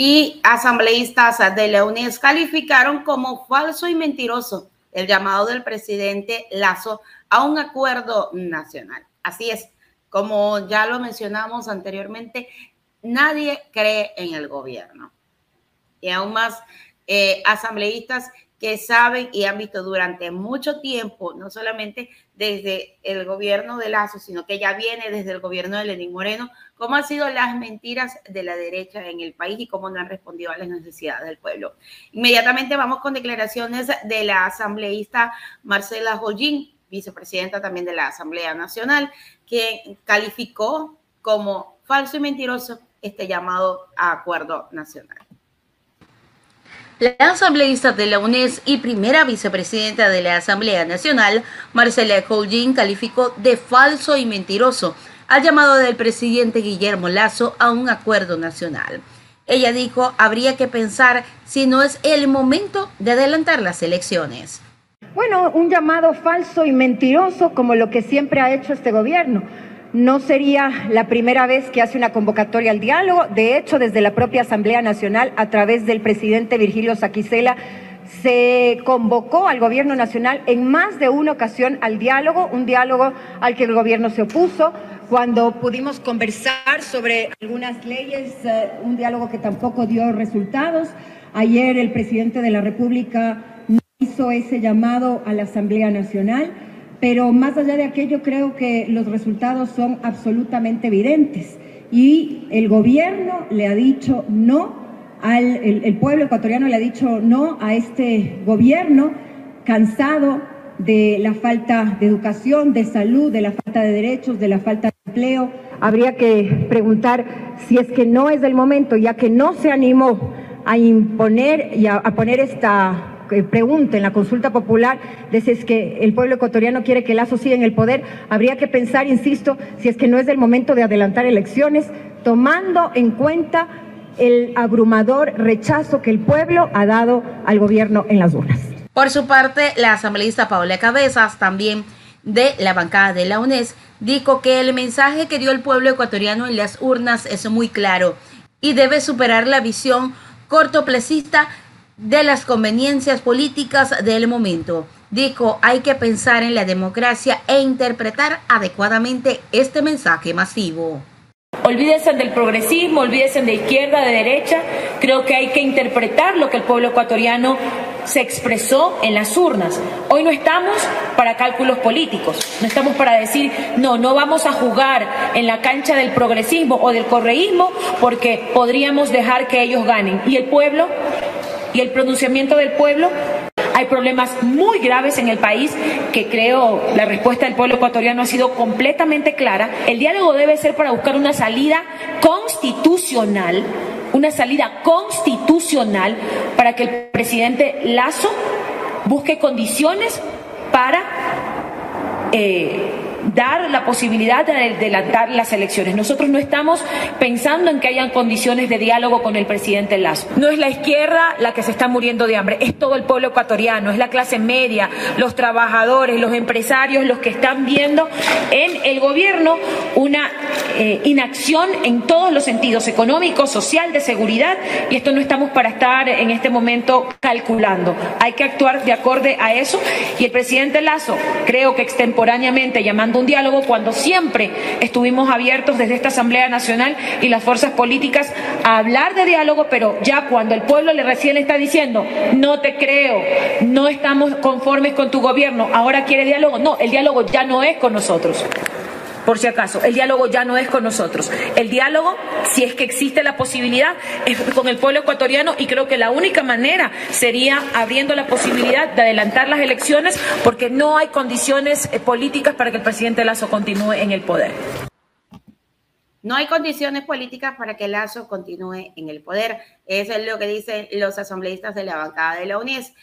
y asambleístas de la UNES calificaron como falso y mentiroso el llamado del presidente Lazo a un acuerdo nacional. Así es, como ya lo mencionamos anteriormente, nadie cree en el gobierno. Y aún más eh, asambleístas que saben y han visto durante mucho tiempo, no solamente desde el gobierno de Lazo, sino que ya viene desde el gobierno de Lenín Moreno, cómo han sido las mentiras de la derecha en el país y cómo no han respondido a las necesidades del pueblo. Inmediatamente vamos con declaraciones de la asambleísta Marcela Jollín, vicepresidenta también de la Asamblea Nacional, que calificó como falso y mentiroso este llamado a acuerdo nacional. La asambleísta de la UNES y primera vicepresidenta de la Asamblea Nacional, Marcela Colgin, calificó de falso y mentiroso al llamado del presidente Guillermo Lazo a un acuerdo nacional. Ella dijo, habría que pensar si no es el momento de adelantar las elecciones. Bueno, un llamado falso y mentiroso como lo que siempre ha hecho este gobierno no sería la primera vez que hace una convocatoria al diálogo. De hecho, desde la propia Asamblea Nacional, a través del presidente Virgilio Saquicela, se convocó al gobierno nacional en más de una ocasión al diálogo, un diálogo al que el gobierno se opuso, cuando pudimos conversar sobre algunas leyes, eh, un diálogo que tampoco dio resultados. Ayer el presidente de la República hizo ese llamado a la Asamblea Nacional. Pero más allá de aquello, creo que los resultados son absolutamente evidentes. Y el gobierno le ha dicho no, al, el, pueblo ecuatoriano le ha dicho no a este gobierno cansado de la falta de educación, de salud, de la falta de derechos, de la falta de empleo. Habría que preguntar si es que no es el momento, ya que no se animó a imponer y a poner esta pregunta en la consulta popular de si es que el pueblo ecuatoriano quiere que Lazo siga en el poder, habría que pensar, insisto, si es que no es el momento de adelantar elecciones, tomando en cuenta el abrumador rechazo que el pueblo ha dado al gobierno en las urnas. Por su parte, la asambleísta Paola Cabezas, también de la bancada de la UNES, dijo que el mensaje que dio el pueblo ecuatoriano en las urnas es muy claro y debe superar la visión cortoplacista de las conveniencias políticas del momento. Dijo, hay que pensar en la democracia e interpretar adecuadamente este mensaje masivo. Olvídense del progresismo, olvídense de izquierda, de derecha. Creo que hay que interpretar lo que el pueblo ecuatoriano se expresó en las urnas. Hoy no estamos para cálculos políticos, no estamos para decir, no, no vamos a jugar en la cancha del progresismo o del correísmo porque podríamos dejar que ellos ganen. ¿Y el pueblo? Y el pronunciamiento del pueblo. Hay problemas muy graves en el país que creo la respuesta del pueblo ecuatoriano ha sido completamente clara. El diálogo debe ser para buscar una salida constitucional, una salida constitucional para que el presidente Lazo busque condiciones para eh, dar la posibilidad de adelantar las elecciones. Nosotros no estamos pensando en que hayan condiciones de diálogo con el presidente Lazo. No es la izquierda la que se está muriendo de hambre, es todo el pueblo ecuatoriano, es la clase media, los trabajadores, los empresarios, los que están viendo en el gobierno una eh, inacción en todos los sentidos, económico, social, de seguridad, y esto no estamos para estar en este momento calculando. Hay que actuar de acorde a eso y el presidente Lazo, creo que extemporáneamente llamando un diálogo cuando siempre estuvimos abiertos desde esta Asamblea Nacional y las fuerzas políticas a hablar de diálogo, pero ya cuando el pueblo le recién le está diciendo, no te creo, no estamos conformes con tu gobierno, ahora quiere diálogo, no, el diálogo ya no es con nosotros por si acaso. El diálogo ya no es con nosotros. El diálogo, si es que existe la posibilidad, es con el pueblo ecuatoriano y creo que la única manera sería abriendo la posibilidad de adelantar las elecciones porque no hay condiciones eh, políticas para que el presidente Lazo continúe en el poder. No hay condiciones políticas para que Lazo continúe en el poder. Eso es lo que dicen los asambleístas de la bancada de la UNES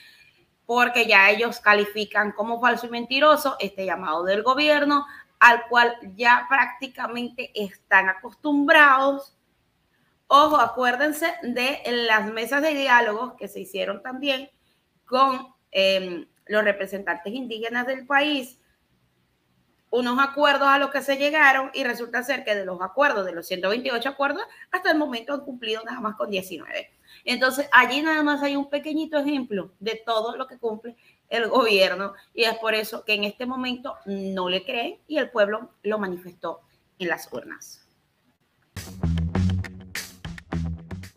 porque ya ellos califican como falso y mentiroso este llamado del gobierno al cual ya prácticamente están acostumbrados. Ojo, acuérdense de las mesas de diálogo que se hicieron también con em, los representantes indígenas del país. unos acuerdos a los que se llegaron y resulta ser que de los acuerdos, de los 128 acuerdos, hasta el momento han cumplido nada más con 19. Entonces, allí nada más hay un pequeñito ejemplo de todo lo que cumple el gobierno y es por eso que en este momento no le creen y el pueblo lo manifestó en las urnas.